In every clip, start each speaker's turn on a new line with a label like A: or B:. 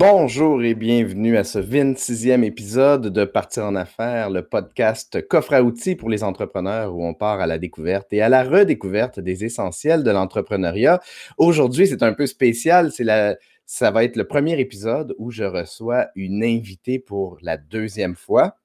A: Bonjour et bienvenue à ce 26e épisode de Partir en affaires, le podcast coffre à outils pour les entrepreneurs où on part à la découverte et à la redécouverte des essentiels de l'entrepreneuriat. Aujourd'hui, c'est un peu spécial, c'est la ça va être le premier épisode où je reçois une invitée pour la deuxième fois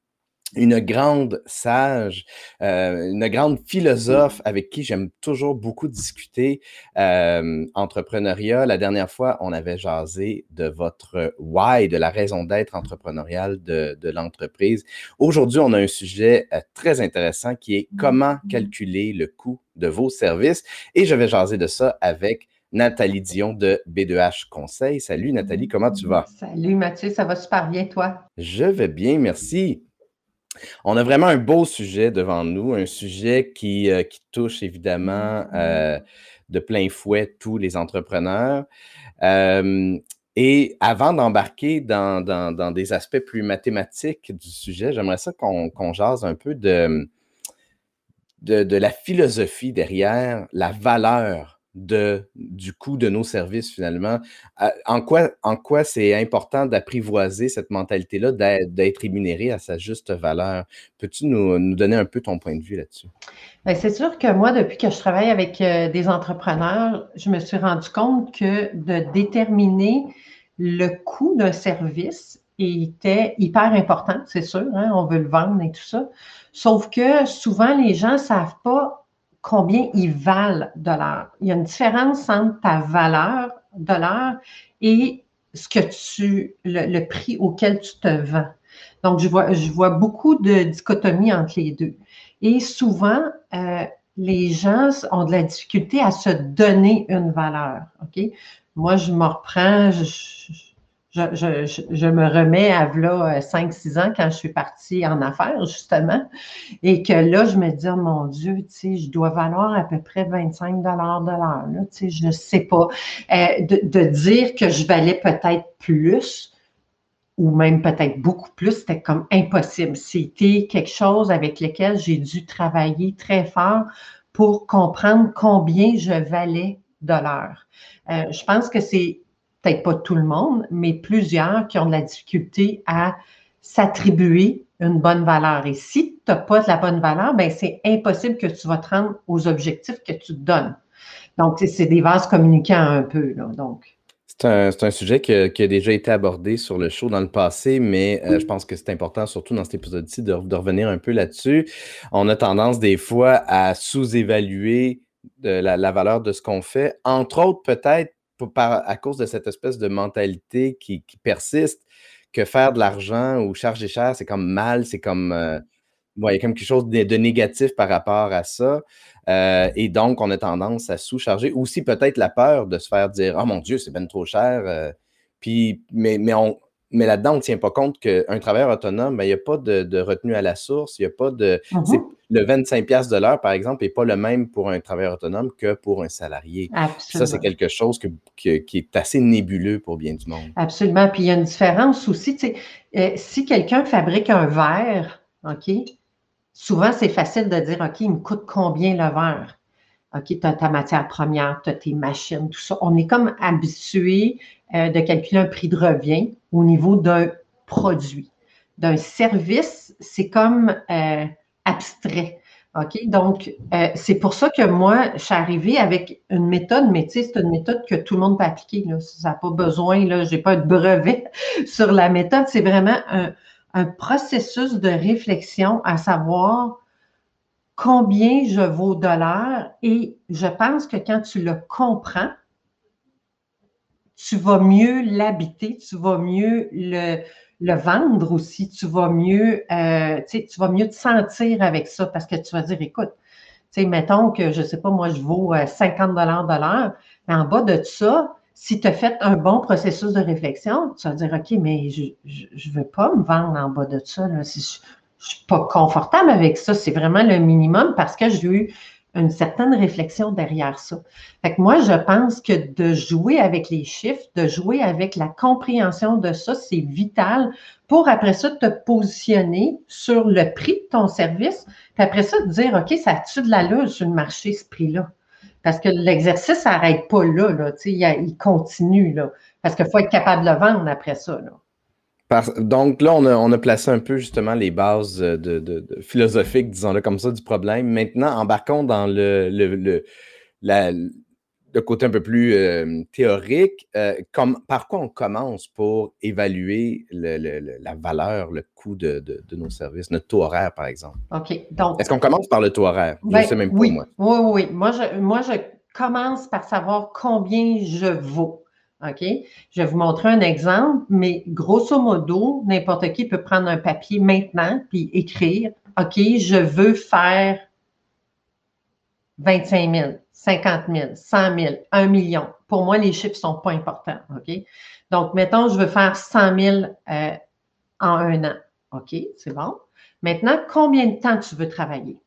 A: une grande sage, euh, une grande philosophe avec qui j'aime toujours beaucoup discuter euh, entrepreneuriat. La dernière fois, on avait jasé de votre why, de la raison d'être entrepreneuriale de, de l'entreprise. Aujourd'hui, on a un sujet euh, très intéressant qui est comment calculer le coût de vos services. Et je vais jaser de ça avec Nathalie Dion de B2H Conseil. Salut Nathalie, comment tu vas?
B: Salut Mathieu, ça va super bien toi?
A: Je vais bien, merci. On a vraiment un beau sujet devant nous, un sujet qui, euh, touche évidemment euh, de plein fouet tous les entrepreneurs. Euh, et avant d'embarquer dans, des aspects plus mathématiques du sujet, j'aimerais ça qu'on jase un peu de, de, la philosophie derrière la valeur de, du coût de nos services finalement. Euh, en quoi, c'est important d'apprivoiser cette mentalité-là, d'être rémunéré à sa juste valeur? Peux-tu nous, donner un peu ton point de vue là-dessus?
B: Ben, c'est sûr que moi, depuis que je travaille avec euh, des entrepreneurs, je me suis rendu compte que de déterminer le coût d'un service était hyper important, c'est sûr, hein, on veut le vendre et tout ça. Sauf que souvent, les gens ne savent pas combien ils valent de l'heure. Il y a une différence entre ta valeur de l'heure et ce que tu, le, prix auquel tu te vends. Donc, je vois, je vois beaucoup de dichotomie entre les deux. Et souvent, euh, les gens ont de la difficulté à se donner une valeur. Moi, je me reprends, je, me remets à là 5-6 ans quand je suis partie en affaires, justement, et que là, je me dis, oh mon Dieu, tu sais, je dois valoir à peu près 25 de l'heure, tu sais, je ne sais pas. Euh, de, dire que je valais peut-être plus, ou même peut-être beaucoup plus, c'était comme impossible. C'était quelque chose avec lequel j'ai dû travailler très fort pour comprendre combien je valais de l'heure. Euh, je pense que c'est peut-être pas tout le monde, mais plusieurs qui ont de la difficulté à s'attribuer une bonne valeur. Et si tu n'as pas de la bonne valeur, ben c'est impossible que tu vas te rendre aux objectifs que tu te donnes. Donc, c'est des vases communicants un peu. Là, donc.
A: C'est un, sujet qui a, déjà été abordé sur le show dans le passé, mais euh, je pense que c'est important, surtout dans cet épisode-ci, de, revenir un peu là-dessus. On a tendance des fois à sous-évaluer la, la, valeur de ce qu'on fait, entre autres peut-être à cause de cette espèce de mentalité qui, persiste, que faire de l'argent ou charger cher, c'est comme mal, c'est comme. Euh, il y a comme quelque chose de, négatif par rapport à ça. Euh, et donc, on a tendance à sous-charger. Aussi, peut-être la peur de se faire dire Oh mon Dieu, c'est bien trop cher. Euh, puis, mais, mais là-dedans, on ne tient pas compte qu'un travailleur autonome, ben, il n'y a pas de, retenue à la source, il n'y a pas de. Mm-hmm. Le 25$ de l'heure, par exemple, n'est pas le même pour un travailleur autonome que pour un salarié. Ça, c'est quelque chose qui est assez nébuleux pour bien du monde.
B: Absolument. Puis il y a une différence aussi. Euh, si quelqu'un fabrique un verre, OK, souvent c'est facile de dire OK, il me coûte combien le verre? OK, tu as ta matière première, tu as tes machines, tout ça. On est comme habitué euh, de calculer un prix de revient au niveau d'un produit. D'un service, c'est comme euh, abstrait. OK? Donc, euh, c'est pour ça que moi, je suis arrivée avec une méthode, mais tu sais, c'est une méthode que tout le monde peut appliquer. Là. Ça n'a pas besoin, là, je n'ai pas de brevet sur la méthode. C'est vraiment un, processus de réflexion à savoir combien je vaux l'heure et je pense que quand tu le comprends, tu vas mieux l'habiter, tu vas mieux le, vendre aussi, tu vas mieux, euh, tu te sentir avec ça parce que tu vas dire, écoute, tu sais, mettons que, je sais pas, moi, je vaux 50 euh, dollars de l'heure, mais en bas de ça, si tu as fait un bon processus de réflexion, tu vas dire, OK, mais je ne veux pas me vendre en bas de ça. Là. Je ne suis pas confortable avec ça, c'est vraiment le minimum parce que j'ai eu une certaine réflexion derrière ça. Fait que moi, je pense que de jouer avec les chiffres, de jouer avec la compréhension de ça, c'est vital pour après ça te positionner sur le prix de ton service, puis après ça te dire, OK, ça a-tu de l'allure sur le marché, ce prix-là? Parce que l'exercice n'arrête pas là, là il, continue, là, parce qu'il faut être capable de le vendre après ça.
A: Donc là, on a, placé un peu justement les bases de, philosophiques, disons-le comme ça, du problème. Maintenant, embarquons dans le, le, la, le côté un peu plus euh, théorique, euh, comme, par quoi on commence pour évaluer la valeur, le coût de, nos services, notre taux horaire, par exemple?
B: OK. Donc.
A: Est-ce qu'on commence par le taux horaire?
B: je ben, sais même pas, oui, moi. Oui, oui. Moi je, moi, je commence par savoir combien je vaux. OK? Je vais vous montrer un exemple, mais grosso modo, n'importe qui peut prendre un papier maintenant puis écrire OK, je veux faire 25 000. 50 000, 100 000, 1 million. Pour moi, les chiffres ne sont pas importants. Donc, mettons, je veux faire 100 000 euh, en un an. OK, c'est bon? Maintenant, combien de temps tu veux travailler?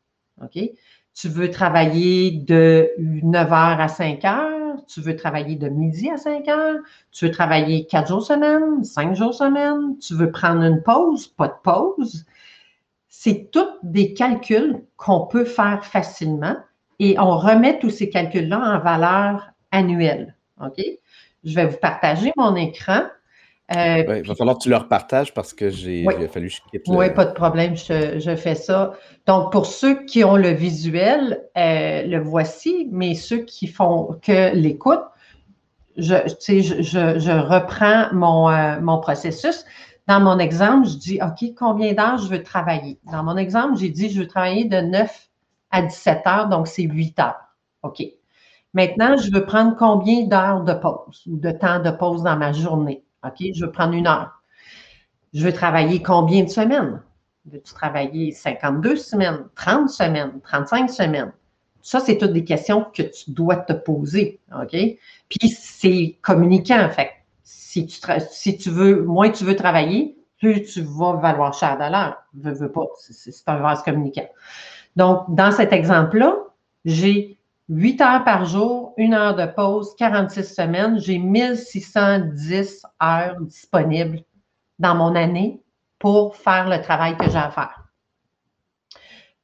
B: Tu veux travailler de 9 h à 5 h? Tu veux travailler de midi à 5 h? Tu veux travailler 4 jours semaine, 5 jours semaine? Tu veux prendre une pause, pas de pause? C'est tous des calculs qu'on peut faire facilement et on remet tous ces calculs-là en valeur annuelle. OK? Je vais vous partager mon écran.
A: Euh, il va falloir que tu leur partages parce que j'ai fallu que je quitte.
B: Oui, pas de problème, je, fais ça. Donc, pour ceux qui ont le visuel, euh, le voici, mais ceux qui font que l'écoute, je, je, je, reprends mon, euh, mon processus. Dans mon exemple, je dis, OK, combien d'heures je veux travailler? Dans mon exemple, j'ai dit, je veux travailler de 9 à 17 heures, donc c'est 8 heures. OK. Maintenant, je veux prendre combien d'heures de pause ou de temps de pause dans ma journée? OK, je veux prendre une heure. Je veux travailler combien de semaines? Veux-tu travailler 52 semaines, 30 semaines, 35 semaines? Ça, c'est toutes des questions que tu dois te poser. OK? Puis c'est communiquant, en fait. Si tu, si tu veux, moins tu veux travailler, plus tu vas valoir cher de l'heure. Veux, veux pas. C'est un vase communicant. Donc, dans cet exemple-là, j'ai 8 heures par jour, une heure de pause, 46 semaines. J'ai 1610 heures disponibles dans mon année pour faire le travail que j'ai à faire.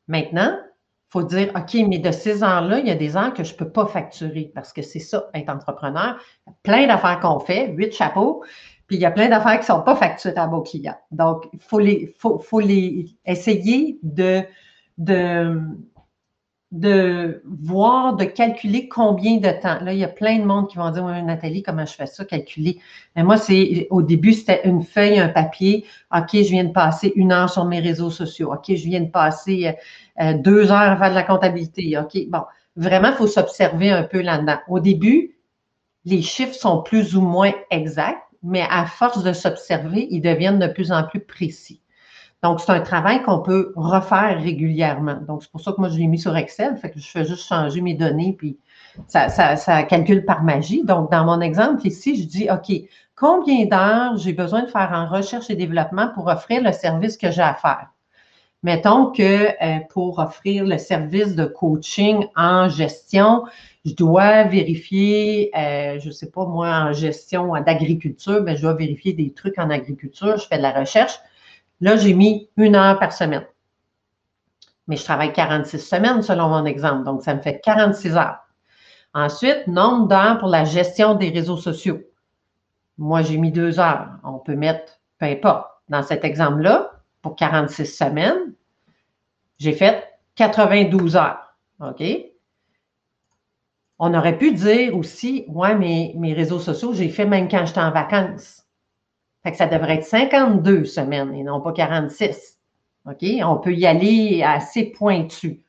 B: Maintenant, il faut dire, OK, mais de ces heures-là, il y a des heures que je ne peux pas facturer parce que c'est ça, être entrepreneur. Il y a plein d'affaires qu'on fait, huit chapeaux, puis il y a plein d'affaires qui ne sont pas facturables aux clients. Donc, il faut, les, faut, faut les essayer de de, de voir, de calculer combien de temps. Là, il y a plein de monde qui vont dire Oui, Nathalie, comment je fais ça, calculer? Mais moi, c'est au début, c'était une feuille, un papier. OK, je viens de passer une heure sur mes réseaux sociaux. OK, je viens de passer euh, euh, deux heures à faire de la comptabilité. OK, bon, vraiment, il faut s'observer un peu là-dedans. Au début, les chiffres sont plus ou moins exacts, mais à force de s'observer, ils deviennent de plus en plus précis. Donc, c'est un travail qu'on peut refaire régulièrement. Donc, c'est pour ça que moi, je l'ai mis sur Excel. Fait que je fais juste changer mes données, puis ça, calcule par magie. Donc, dans mon exemple ici, je dis, OK, combien d'heures j'ai besoin de faire en recherche et développement pour offrir le service que j'ai à faire? Mettons que euh, pour offrir le service de coaching en gestion, je dois vérifier, euh, je ne sais pas moi, en gestion d'agriculture, mais ben, je dois vérifier des trucs en agriculture, je fais de la recherche. Là, j'ai mis une heure par semaine. Mais je travaille 46 semaines selon mon exemple, donc ça me fait 46 heures. Ensuite, nombre d'heures pour la gestion des réseaux sociaux. Moi, j'ai mis deux heures. On peut mettre, peu importe. Dans cet exemple-là, pour 46 semaines, j'ai fait 92 heures. OK? On aurait pu dire aussi, ouais, mais mes réseaux sociaux, j'ai fait même quand j'étais en vacances. Fait que ça devrait être 52 semaines et non pas 46. OK? On peut y aller assez pointu.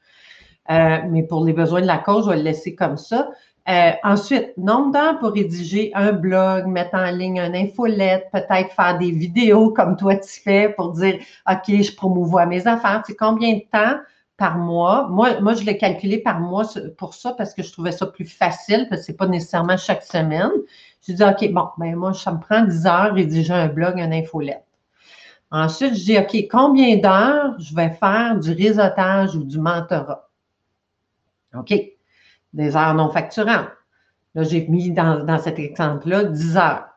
B: Euh, mais pour les besoins de la cause, je vais le laisser comme ça. Euh, ensuite, nombre d'heures pour rédiger un blog, mettre en ligne un infolette, peut-être faire des vidéos comme toi tu fais pour dire OK, je promouvois mes affaires. C'est combien de temps par mois? Moi, moi, je l'ai calculé par mois pour ça parce que je trouvais ça plus facile parce que ce n'est pas nécessairement chaque semaine. Je dis, OK, bon, ben moi, ça me prend 10 heures rédiger un blog, un infolette. Ensuite, je dis, OK, combien d'heures je vais faire du réseautage ou du mentorat? OK, des heures non facturantes. Là, j'ai mis dans, dans cet exemple-là 10 heures.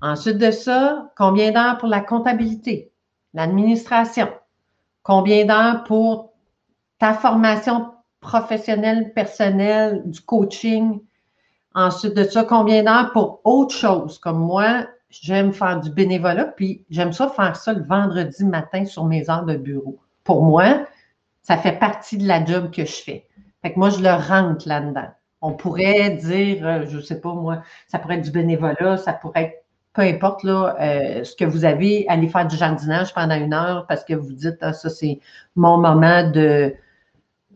B: Ensuite de ça, combien d'heures pour la comptabilité, l'administration? Combien d'heures pour ta formation professionnel, personnel, du coaching. Ensuite de ça, combien d'heures pour autre chose? Comme moi, j'aime faire du bénévolat, puis j'aime ça faire ça le vendredi matin sur mes heures de bureau. Pour moi, ça fait partie de la job que je fais. Fait que moi, je le rentre là-dedans. On pourrait dire, euh, je ne sais pas moi, ça pourrait être du bénévolat, ça pourrait être peu importe là, euh, ce que vous avez, aller faire du jardinage pendant une heure parce que vous dites, ah, ça c'est mon moment de,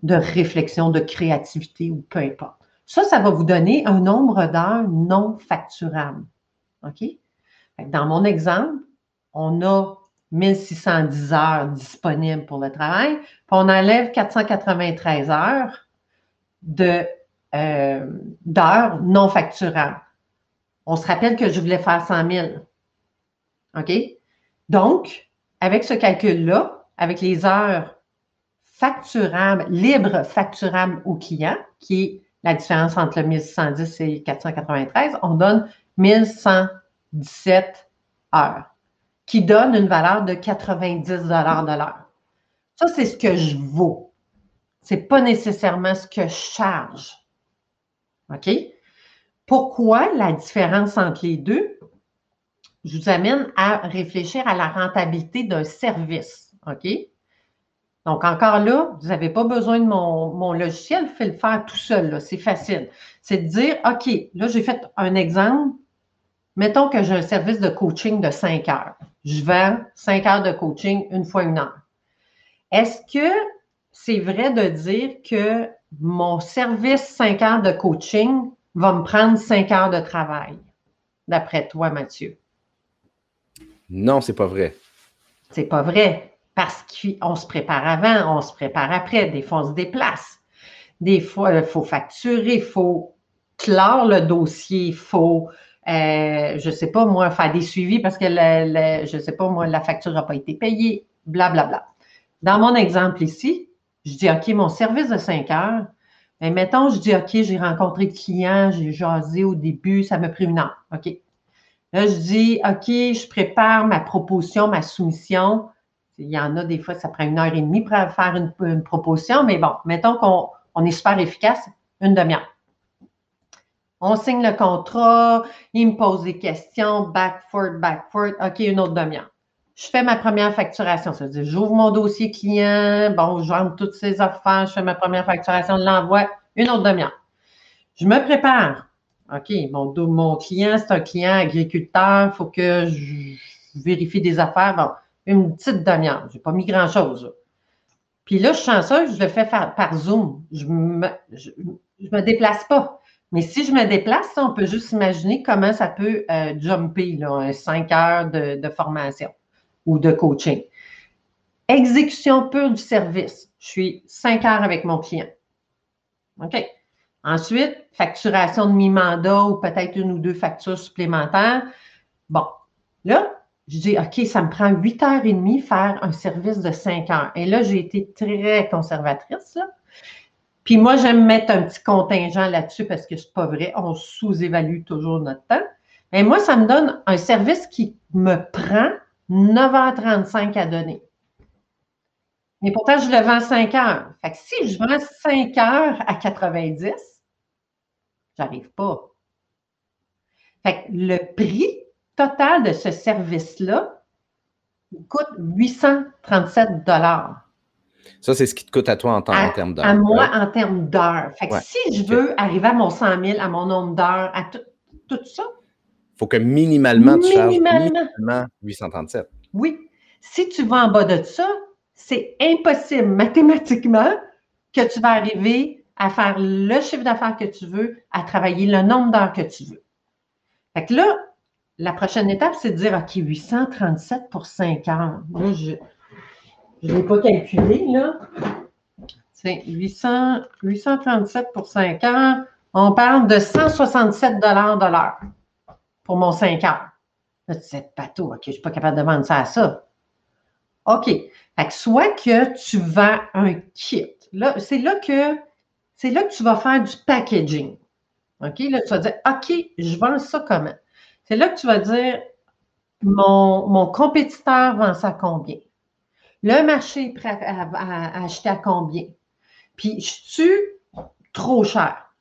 B: de réflexion, de créativité ou peu importe. Ça, ça va vous donner un nombre d'heures non facturables. OK? Dans mon exemple, on a 1610 heures disponibles pour le travail, puis on enlève 493 heures euh, d'heures non facturables. On se rappelle que je voulais faire 100 000. OK? Donc, avec ce calcul-là, avec les heures facturables, libres facturables au client, qui est la différence entre le 1110 et 493, on donne 1117 heures, qui donne une valeur de 90 de l'heure. Ça, c'est ce que je vaux. Ce n'est pas nécessairement ce que je charge. OK? Pourquoi la différence entre les deux? Je vous amène à réfléchir à la rentabilité d'un service? OK? Donc, encore là, vous n'avez pas besoin de mon, logiciel, fais le faire tout seul. C'est facile. C'est de dire, OK, là, j'ai fait un exemple. Mettons que j'ai un service de coaching de 5 heures. Je vends 5 heures de coaching une fois une heure. Est-ce que c'est vrai de dire que mon service 5 heures de coaching va me prendre 5 heures de travail, d'après toi, Mathieu?
A: Non, c'est pas vrai.
B: C'est pas vrai parce qu'on se prépare avant, on se prépare après. Des fois, on se déplace. Des fois, il faut facturer, il faut clore le dossier, il faut, euh, je ne sais pas moi, faire des suivis parce que, je sais pas moi, la facture n'a pas été payée, blablabla. Bla, bla. Dans mon exemple ici, je dis, OK, mon service de 5 heures, mais mettons, je dis, OK, j'ai rencontré le client, j'ai jasé au début, ça m'a pris une heure. OK. Là, je dis, OK, je prépare ma proposition, ma soumission. Il y en a des fois, ça prend une heure et demie pour faire une, proposition, mais bon, mettons qu'on est super efficace, une demi-heure. On signe le contrat, il me pose des questions, back, forth, back, forth. OK, une autre demi-heure. Je fais ma première facturation, ça veut dire j'ouvre mon dossier client, bon, je rentre toutes ces affaires, je fais ma première facturation, je l'envoie, une autre demi-heure. Je me prépare. OK, mon, mon client, c'est un client agriculteur, il faut que je, vérifie des affaires. Bon, une petite demi-heure. Je n'ai pas mis grand-chose. Puis là, je suis chanceuse, je le fais par Zoom. Je ne me, je, me déplace pas. Mais si je me déplace, on peut juste imaginer comment ça peut euh, jumper, là, 5 heures de, formation ou de coaching. Exécution pure du service. Je suis 5 heures avec mon client. OK. Ensuite, facturation de mi-mandat ou peut-être une ou deux factures supplémentaires. Bon, là, je dis, OK, ça me prend 8 heures et demie faire un service de 5 heures. Et là, j'ai été très conservatrice. Puis moi, j'aime mettre un petit contingent là-dessus parce que c'est pas vrai. On sous-évalue toujours notre temps. Mais moi, ça me donne un service qui me prend 9h35 à donner. Mais pourtant, je le vends 5 heures. Fait que si je vends 5 heures à 90, j'arrive pas. Fait que le prix total de ce service-là coûte 837 dollars.
A: Ça, c'est ce qui te coûte à toi en, termes d'heures.
B: À moi, en termes d'heures. Fait que si je veux arriver à mon 100 000, à mon nombre d'heures, à tout, ça.
A: Il faut que minimalement, tu charges minimalement 837.
B: Oui. Si tu vas en bas de ça, c'est impossible mathématiquement que tu vas arriver à faire le chiffre d'affaires que tu veux, à travailler le nombre d'heures que tu veux. Fait que là, la prochaine étape, c'est de dire, OK, 837 pour 5 heures. Moi, je ne l'ai pas calculé, là. C'est 800, 837 pour 5 heures. On parle de 167 de l'heure pour mon 5 heures. Là, tu sais, bateau, OK, je ne suis pas capable de vendre ça à ça. OK. Fait que soit que tu vends un kit. Là, c'est là que c'est là que tu vas faire du packaging. OK? Là, tu vas dire, OK, je vends ça comment? C'est là que tu vas dire mon, compétiteur vend ça à combien? Le marché est prêt à, acheter à combien? Puis, je suis trop cher.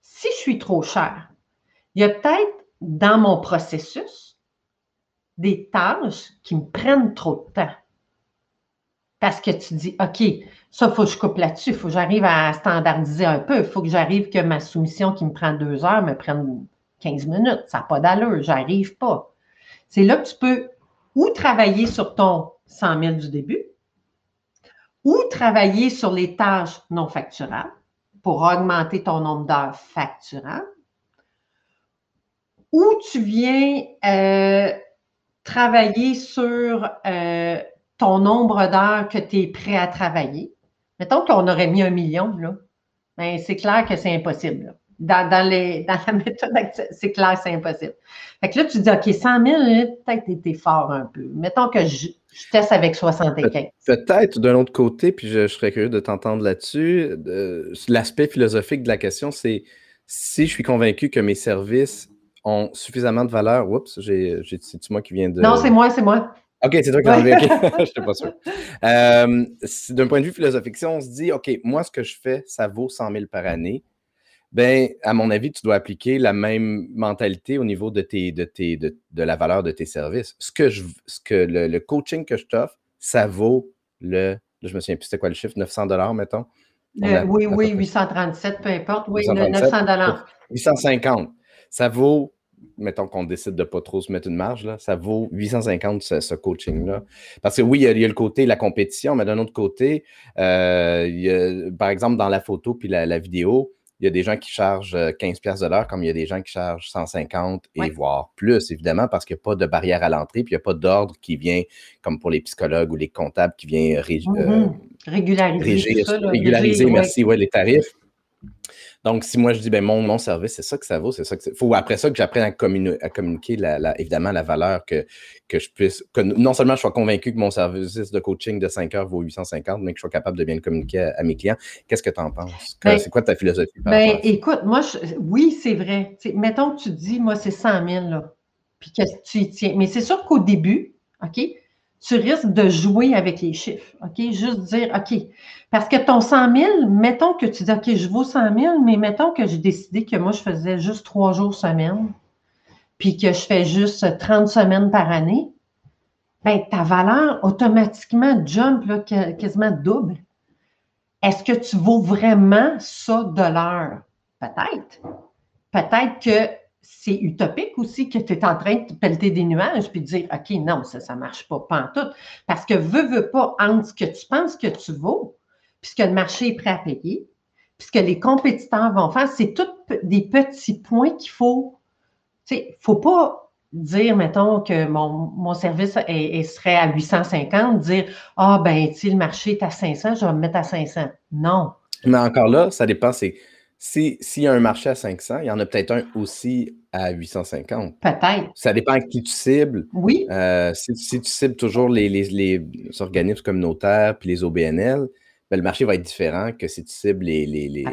B: Si je suis trop cher, il y a peut-être dans mon processus des tâches qui me prennent trop de temps. Parce que tu dis, OK, ça, il faut que je coupe là-dessus, il faut que j'arrive à standardiser un peu, il faut que j'arrive que ma soumission qui me prend deux heures me prenne 15 minutes. Ça n'a pas d'allure, j'arrive pas. C'est là que tu peux ou travailler sur ton 100 000 du début, ou travailler sur les tâches non facturables pour augmenter ton nombre d'heures facturables, ou tu viens euh, travailler sur euh, ton nombre d'heures que tu es prêt à travailler. Mettons qu'on aurait mis un million, là. Ben, c'est clair que c'est impossible. Dans, les, dans la méthode c'est clair c'est impossible. Fait que là, tu dis, OK, 100 000, peut-être que tu fort un peu. Mettons que je, teste avec 75.
A: Peut-être d'un autre côté, puis je, serais curieux de t'entendre là-dessus. L'aspect philosophique de la question, c'est si je suis convaincu que mes services ont suffisamment de valeur. Oups, c'est moi qui viens de.
B: Non, c'est moi, c'est moi.
A: OK, c'est toi qui as enlevé. Je n'étais pas sûr. Euh, d'un point de vue philosophique, si on se dit, OK, moi, ce que je fais, ça vaut 100 000 par année, ben, à mon avis, tu dois appliquer la même mentalité au niveau de, tes, de, tes, de, la valeur de tes services. Ce que, je, ce que le, coaching que je t'offre, ça vaut le, je me souviens plus c'était quoi le chiffre, 900 mettons?
B: Euh, oui, oui, 837, peu importe. Oui, 900
A: 850. Ça vaut mettons qu'on décide de ne pas trop se mettre une marge, là, ça vaut 850 ce, coaching-là. Parce que oui, il y, a, le côté la compétition, mais d'un autre côté, euh, par exemple, dans la photo puis la, vidéo, il y a des gens qui chargent 15 pièces de l'heure, comme il y a des gens qui chargent 150 et voire plus, évidemment, parce qu'il n'y a pas de barrière à l'entrée, puis il n'y a pas d'ordre qui vient, comme pour les psychologues ou les comptables, qui vient
B: mm-hmm. régulariser,
A: régulariser, merci, ouais, les tarifs. Donc, si moi je dis, ben mon, mon service, c'est ça que ça vaut, c'est ça que faut après ça que j'apprenne à, communiquer, la, évidemment, la valeur que, que je puisse, que non seulement je sois convaincu que mon service de coaching de 5 heures vaut 850, mais que je sois capable de bien le communiquer à, mes clients. Qu'est-ce que tu en penses?
B: Ben,
A: c'est quoi ta philosophie?
B: ben, écoute, moi, oui, c'est vrai. mettons que tu dis, moi, c'est 100 000, là, puis que tu y tiens. Mais c'est sûr qu'au début, OK, tu risques de jouer avec les chiffres. OK? Juste dire, OK. Parce que ton 100 000, mettons que tu dis, OK, je vaux 100 000, mais mettons que j'ai décidé que moi, je faisais juste trois jours semaine, puis que je fais juste 30 semaines par année. Bien, ta valeur automatiquement jump là, quasiment double. Est-ce que tu vaux vraiment ça de l'heure? Peut-être. Peut-être que c'est utopique aussi que tu es en train de pelleter des nuages puis de dire OK, non, ça ne marche pas, pas en tout. Parce que veux, veux pas, entre ce que tu penses que tu vaux, puisque le marché est prêt à payer, puisque les compétiteurs vont faire, c'est tous des petits points qu'il faut. Tu sais, il ne faut pas dire, mettons, que mon, service serait à 850, dire Ah, ben, tu le marché est à 500, je vais me mettre à 500. Non.
A: Mais encore là, ça dépend, c'est s'il y a un marché à 500, il y en a peut-être un aussi à 850.
B: Peut-être.
A: Ça dépend à qui tu cibles.
B: Oui.
A: Euh, si, tu cibles toujours les, organismes communautaires puis les OBNL, ben, le marché va être différent que si tu cibles les,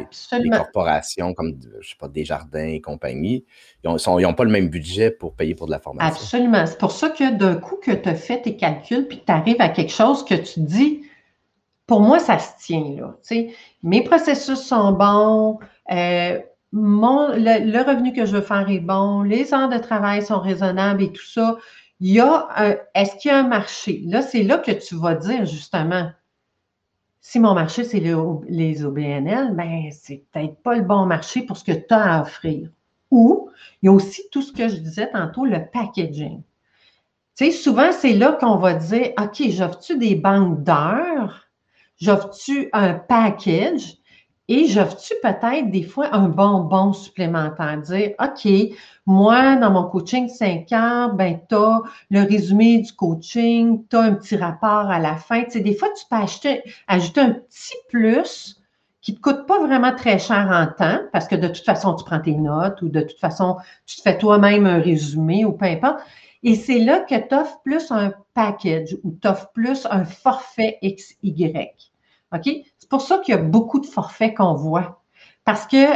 A: corporations comme, je sais pas, Desjardins et compagnie. Ils n'ont pas le même budget pour payer pour de la formation.
B: Absolument. C'est pour ça que d'un coup que tu as fait tes calculs puis que tu arrives à quelque chose que tu dis, pour moi, ça se tient là. Mes processus sont bons, euh, le, revenu que je veux faire est bon, les heures de travail sont raisonnables et tout ça. Il y a est-ce qu'il y a un marché? Là, c'est là que tu vas dire justement, si mon marché, c'est les, OBNL, ben, c'est peut-être pas le bon marché pour ce que tu as à offrir. Ou il y a aussi tout ce que je disais tantôt, le packaging. Tu sais, souvent, c'est là qu'on va dire, OK, j'offre-tu des banques d'heures? J'offre-tu un package? Et j'offre-tu peut-être des fois un bonbon supplémentaire? Dire, OK, moi, dans mon coaching 5 heures, ben, tu as le résumé du coaching, tu as un petit rapport à la fin. Tu des fois, tu peux acheter, ajouter un petit plus qui ne te coûte pas vraiment très cher en temps, parce que de toute façon, tu prends tes notes ou de toute façon, tu te fais toi-même un résumé ou peu importe. Et c'est là que tu offres plus un package ou tu offres plus un forfait XY. OK? C'est pour ça qu'il y a beaucoup de forfaits qu'on voit. Parce que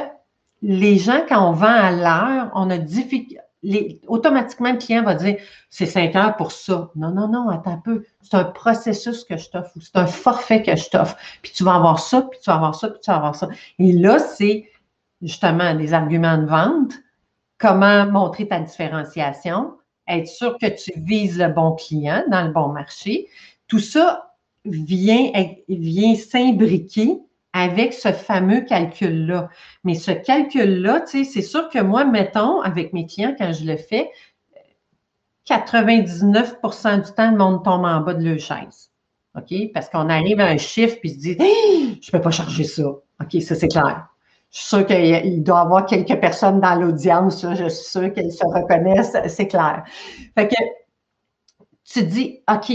B: les gens, quand on vend à l'heure, on a automatiquement, le client va dire c'est 5 heures pour ça. Non, non, non, attends un peu. C'est un processus que je t'offre ou c'est un forfait que je t'offre. Puis tu vas avoir ça, puis tu vas avoir ça, puis tu vas avoir ça. Et là, c'est justement des arguments de vente, comment montrer ta différenciation, être sûr que tu vises le bon client dans le bon marché. Tout ça vient, vient s'imbriquer avec ce fameux calcul-là. Mais ce calcul-là, c'est sûr que moi, mettons, avec mes clients, quand je le fais, 99% du temps, le monde tombe en bas de leur chaise. OK? Parce qu'on arrive à un chiffre puis se dit Je ne peux pas charger ça. OK, ça c'est clair. Je suis sûre qu'il doit y avoir quelques personnes dans l'audience, je suis sûre qu'elles se reconnaissent, c'est clair. Fait que tu dis, OK,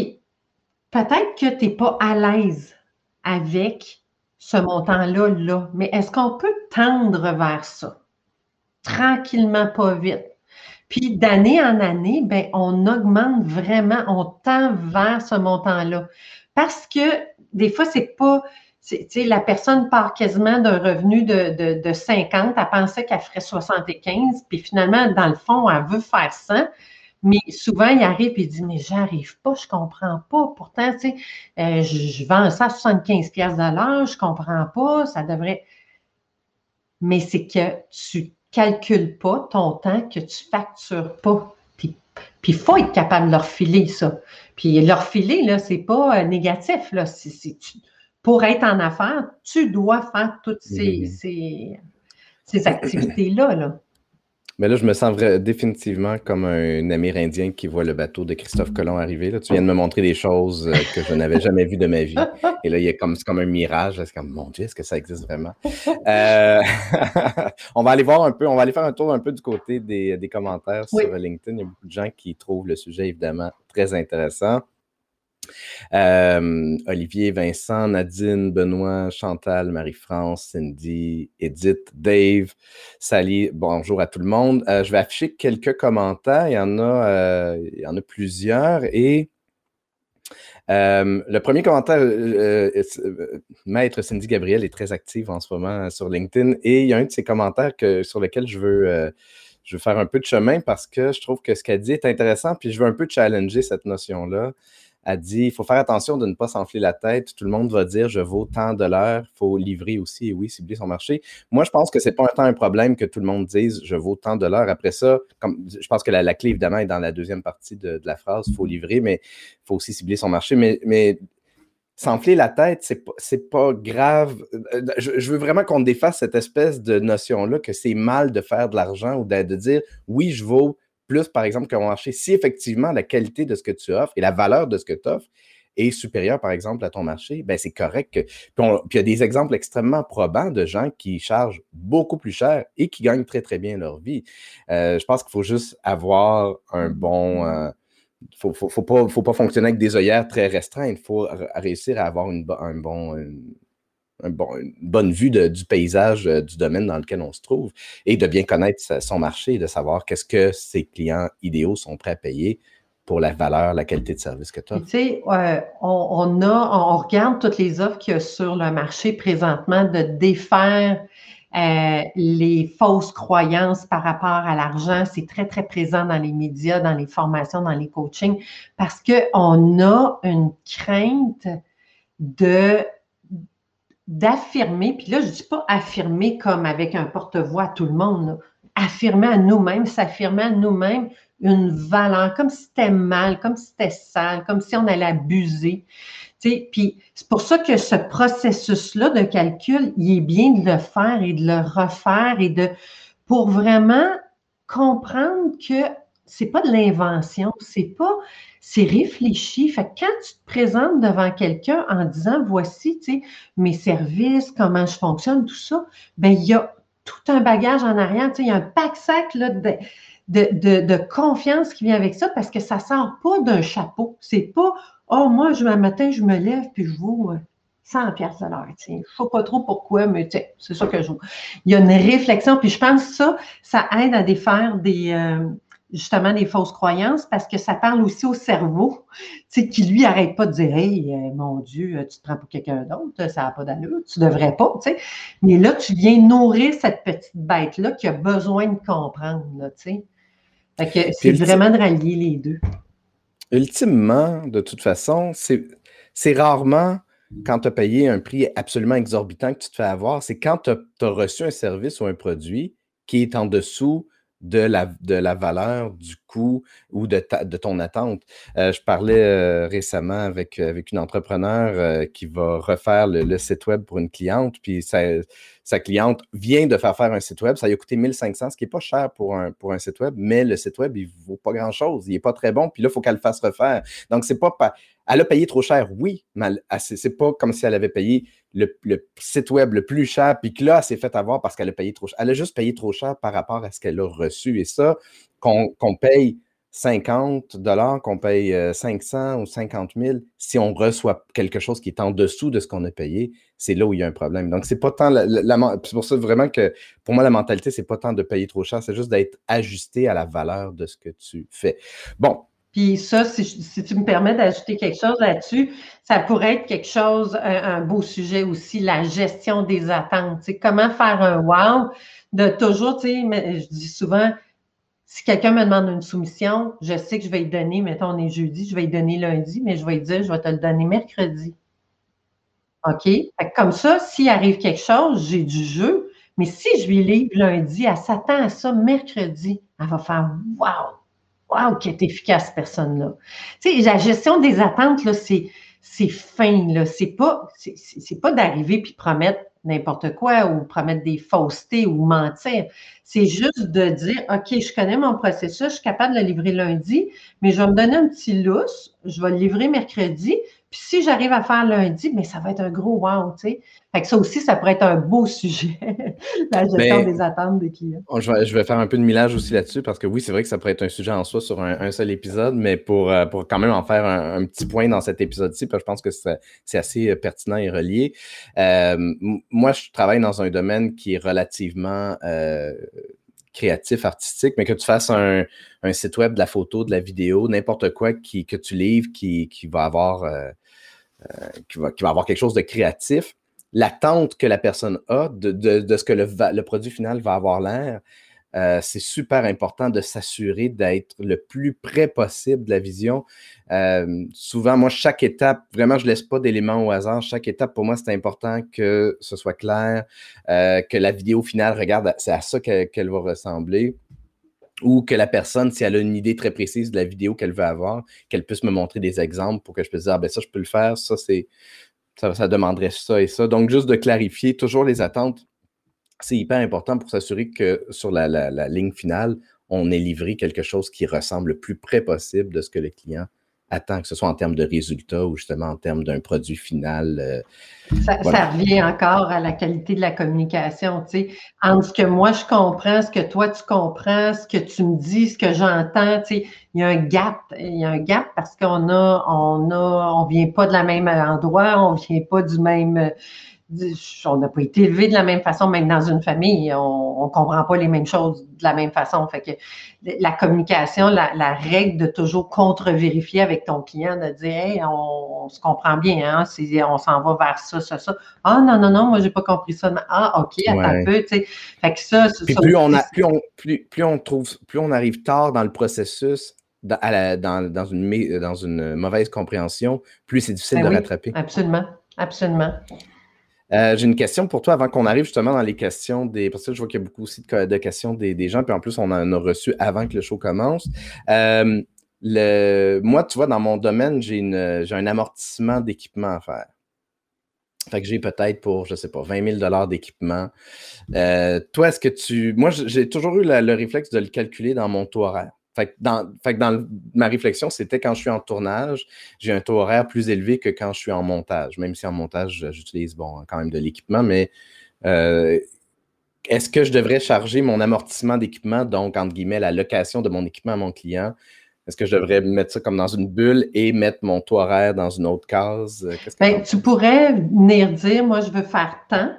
B: peut-être que tu n'es pas à l'aise avec ce montant-là, là. Mais est-ce qu'on peut tendre vers ça? Tranquillement, pas vite. Puis d'année en année, ben, on augmente vraiment, on tend vers ce montant-là. Parce que des fois, c'est pas. La personne part quasiment d'un revenu de, de, 50, elle pensait qu'elle ferait 75, puis finalement, dans le fond, elle veut faire 100. Mais souvent, il arrive et il dit Mais j'arrive pas, je comprends pas. Pourtant, tu sais, euh, je, vends ça à 75 pièces de l'heure, je comprends pas, ça devrait. Mais c'est que tu calcules pas ton temps, que tu factures pas. Puis il faut être capable de leur filer ça. Puis leur filer, là, c'est pas euh, négatif. Là. pour être en affaires, tu dois faire toutes ces, ces, ces activités-là. Là.
A: Mais là, je me sens définitivement comme un Amérindien qui voit le bateau de Christophe Colomb arriver. Là. Tu viens de me montrer des choses euh, que je n'avais jamais vues de ma vie. Et là, il y a comme, c'est comme un mirage. C'est comme, mon Dieu, est-ce que ça existe vraiment? Euh, on va aller voir un peu, on va aller faire un tour un peu du côté des, des commentaires sur LinkedIn. Il y a beaucoup de gens qui trouvent le sujet évidemment très intéressant. Euh, Olivier, Vincent, Nadine, Benoît, Chantal, Marie-France, Cindy, Edith, Dave, Sally, bonjour à tout le monde. Euh, je vais afficher quelques commentaires. Il y en a, euh, plusieurs. Et le premier commentaire, Maître Cindy Gabriel est très active en ce moment sur LinkedIn. Et il y a un de ses commentaires sur lequel je veux je veux faire un peu de chemin parce que je trouve que ce qu'elle dit est intéressant, puis je veux un peu challenger cette notion-là a dit il faut faire attention de ne pas s'enfler la tête. Tout le monde va dire je vaux tant de l'heure. Il faut livrer aussi et oui, cibler son marché. Moi, je pense que c'est pas tant un problème que tout le monde dise je vaux tant de l'heure. Après ça, je pense que la, clé, évidemment, est dans la deuxième partie de, la phrase il faut livrer, mais il faut aussi cibler son marché. Mais, s'enfler la tête, c'est pas, pas grave. Euh, je, je veux vraiment qu'on défasse cette espèce de notion-là que c'est mal de faire de l'argent ou de, de dire oui, je vaux plus, par exemple, qu'un marché, si effectivement la qualité de ce que tu offres et la valeur de ce que tu offres est supérieure, par exemple, à ton marché, ben c'est correct. Que, puis, il y a des exemples extrêmement probants de gens qui chargent beaucoup plus cher et qui gagnent très, très bien leur vie. Euh, je pense qu'il faut juste avoir un bon... Euh, faut, faut, pas, fonctionner avec des œillères très restreintes. Il faut réussir à avoir une, un bon, bonne vue du paysage euh, du domaine dans lequel on se trouve et de bien connaître son marché et de savoir qu'est-ce que ses clients idéaux sont prêts à payer pour la valeur, la qualité de service que tu as.
B: Tu sais, euh, on, a, on regarde toutes les offres qu'il y a sur le marché présentement de défaire euh, les fausses croyances par rapport à l'argent. C'est très, très présent dans les médias, dans les formations, dans les coachings, parce qu'on a une crainte de d'affirmer, puis là, je ne dis pas affirmer comme avec un porte-voix à tout le monde, affirmer à nous-mêmes, s'affirmer à nous-mêmes une valeur, comme si c'était mal, comme si c'était sale, comme si on allait abuser. Puis c'est pour ça que ce processus-là de calcul, il est bien de le faire et de le refaire et de pour vraiment comprendre que c'est pas de l'invention, c'est pas c'est réfléchi. Fait que quand tu te présentes devant quelqu'un en disant voici, tu sais, mes services, comment je fonctionne, tout ça, ben il y a tout un bagage en arrière, tu sais, il y a un pack-sac là, de, de, de, confiance qui vient avec ça parce que ça sort pas d'un chapeau. C'est pas Oh, moi, je, un matin, je me lève puis je vaux 100 pièces de l'heure. Je ne sais pas trop pourquoi, mais c'est ça que je vois. Il y a une réflexion, puis je pense que ça, ça aide à défaire des, euh, justement des fausses croyances parce que ça parle aussi au cerveau, tu sais, qui lui arrête pas de dire Hey, euh, mon Dieu, euh, tu te prends pour quelqu'un d'autre, ça n'a pas d'allure, tu devrais pas, tu sais. Mais là, tu viens nourrir cette petite bête-là qui a besoin de comprendre, tu sais. c'est vraiment de rallier les deux.
A: Ultimement, de toute façon, c'est rarement quand tu as payé un prix absolument exorbitant que tu te fais avoir, c'est quand tu as, reçu un service ou un produit qui est en dessous de la, de la valeur, du coût ou de, de ton attente. Euh, je parlais euh, récemment avec, avec une entrepreneur euh, qui va refaire le, site web pour une cliente, puis sa, sa, cliente vient de faire faire un site web. Ça lui a coûté 1500, ce qui n'est pas cher pour un, site web, mais le site web, il ne vaut pas grand-chose. Il n'est pas très bon, puis là, il faut qu'elle le fasse refaire. Donc, c'est pas elle a payé trop cher, oui, mais c'est pas comme si elle avait payé le, site web le plus cher, puis que là, elle s'est fait avoir parce qu'elle a payé trop cher. Elle a juste payé trop cher par rapport à ce qu'elle a reçu. Et ça, qu'on paye 50 dollars, qu'on paye 500 euh, ou 50 000, si on reçoit quelque chose qui est en dessous de ce qu'on a payé, c'est là où il y a un problème. Donc, c'est pas tant la, c'est pour ça vraiment que pour moi, la mentalité, c'est pas tant de payer trop cher, c'est juste d'être ajusté à la valeur de ce que tu fais. Bon,
B: puis ça, si, tu me permets d'ajouter quelque chose là-dessus, ça pourrait être quelque chose, un, beau sujet aussi, la gestion des attentes. Comment faire un wow de toujours, tu sais, je dis souvent, si quelqu'un me demande une soumission, je sais que je vais lui donner, mettons, on est jeudi, je vais lui donner lundi, mais je vais lui dire, je vais te le donner mercredi. OK? comme ça, s'il arrive quelque chose, j'ai du jeu, mais si je lui livre lundi, elle s'attend à ça mercredi, elle va faire Wow! Wow, qui est efficace, cette personne-là. Tu sais, la gestion des attentes, là, c'est, c'est fin, là. C'est pas, c'est, pas d'arriver puis promettre n'importe quoi ou promettre des faussetés ou mentir. C'est juste de dire, OK, je connais mon processus, je suis capable de le livrer lundi, mais je vais me donner un petit lousse, je vais le livrer mercredi, puis si j'arrive à faire lundi, mais ça va être un gros wow, tu sais. Fait que ça aussi, ça pourrait être un beau sujet, la gestion des attentes des clients.
A: Je vais, faire un peu de millage aussi là-dessus parce que oui, c'est vrai que ça pourrait être un sujet en soi sur un, seul épisode, mais pour, euh, pour quand même en faire un, petit point dans cet épisode-ci, je pense que c'est assez euh, pertinent et relié. Euh, moi, je travaille dans un domaine qui est relativement créatif, artistique, mais que tu fasses un, site web, de la photo, de la vidéo, n'importe quoi qui, que tu livres qui, va avoir euh, qui, va, avoir quelque chose de créatif, l'attente que la personne a de, ce que le, produit final va avoir l'air, euh, c'est super important de s'assurer d'être le plus près possible de la vision. Euh, souvent, moi, chaque étape, vraiment, je ne laisse pas d'éléments au hasard. Chaque étape, pour moi, c'est important que ce soit clair, que la vidéo finale, regarde, c'est à ça qu'elle va ressembler ou que la personne, si elle a une idée très précise de la vidéo qu'elle veut avoir, qu'elle puisse me montrer des exemples pour que je puisse dire, ah ben ça, je peux le faire, ça, c'est, ça, ça demanderait ça et ça. Donc, juste de clarifier toujours les attentes, c'est hyper important pour s'assurer que sur la, la, ligne finale, on ait livré quelque chose qui ressemble le plus près possible de ce que le client attend, que ce soit en termes de résultats ou justement en termes d'un produit final.
B: Euh, ça, revient encore à la qualité de la communication, tu sais, entre ce que moi je comprends, ce que toi tu comprends, ce que tu me dis, ce que j'entends, tu sais, il y a un gap, il y a un gap parce qu'on a, on a, on vient pas de la même endroit, on vient pas du même on n'a pas été élevé de la même façon, même dans une famille, on ne comprend pas les mêmes choses de la même façon. Fait que la communication, la, règle de toujours contre-vérifier avec ton client, de dire hey, on, se comprend bien, hein, on s'en va vers ça, ça, ça. Ah non, non, non, moi j'ai pas compris ça. Ah, OK, attends un peu, tu sais. Fait que ça,
A: plus, on a, plus, on, plus, on trouve, plus on arrive tard dans le processus, dans, dans, une, dans une mauvaise compréhension, plus c'est difficile
B: ben
A: de rattraper.
B: Absolument, absolument.
A: Euh, j'ai une question pour toi avant qu'on arrive justement dans les questions des. Parce que je vois qu'il y a beaucoup aussi de, questions des, gens, puis en plus, on en a reçu avant que le show commence. Euh, moi, tu vois, dans mon domaine, j'ai un amortissement d'équipement à faire. Fait que j'ai peut-être pour, je sais pas, 20 000 d'équipement. Euh, toi, est-ce que tu. Moi, j'ai toujours eu le réflexe de le calculer dans mon taux horaire. Fait que dans, dans ma réflexion, c'était quand je suis en tournage, j'ai un taux horaire plus élevé que quand je suis en montage, même si en montage, j'utilise bon, quand même de l'équipement, mais euh, est-ce que je devrais charger mon amortissement d'équipement, donc entre guillemets la location de mon équipement à mon client? Est-ce que je devrais mettre ça comme dans une bulle et mettre mon taux horaire dans une autre case?
B: Ben, tu pourrais venir dire, moi, je veux faire tant,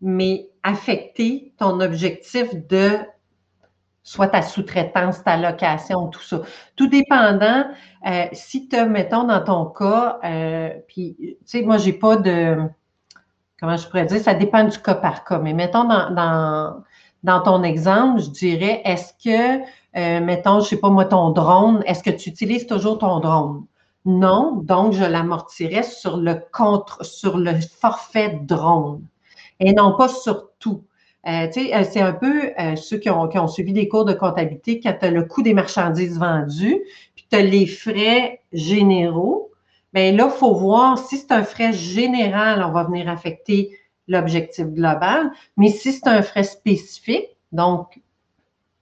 B: mais affecter ton objectif de soit ta sous-traitance, ta location, tout ça. Tout dépendant, euh, si as, mettons, dans ton cas, euh, puis, tu sais, moi, j'ai pas de, comment je pourrais dire, ça dépend du cas par cas, mais mettons, dans, ton exemple, je dirais, est-ce que euh, mettons, je sais pas moi, ton drone, est-ce que tu utilises toujours ton drone? Non, donc je l'amortirais sur le contre, sur le forfait drone et non pas sur tout. Euh, euh, c'est un peu ceux qui ont, qui suivi des cours de comptabilité, quand tu as le coût des marchandises vendues, puis tu as les frais généraux. Bien là, il faut voir si c'est un frais général, on va venir affecter l'objectif global, mais si c'est un frais spécifique, donc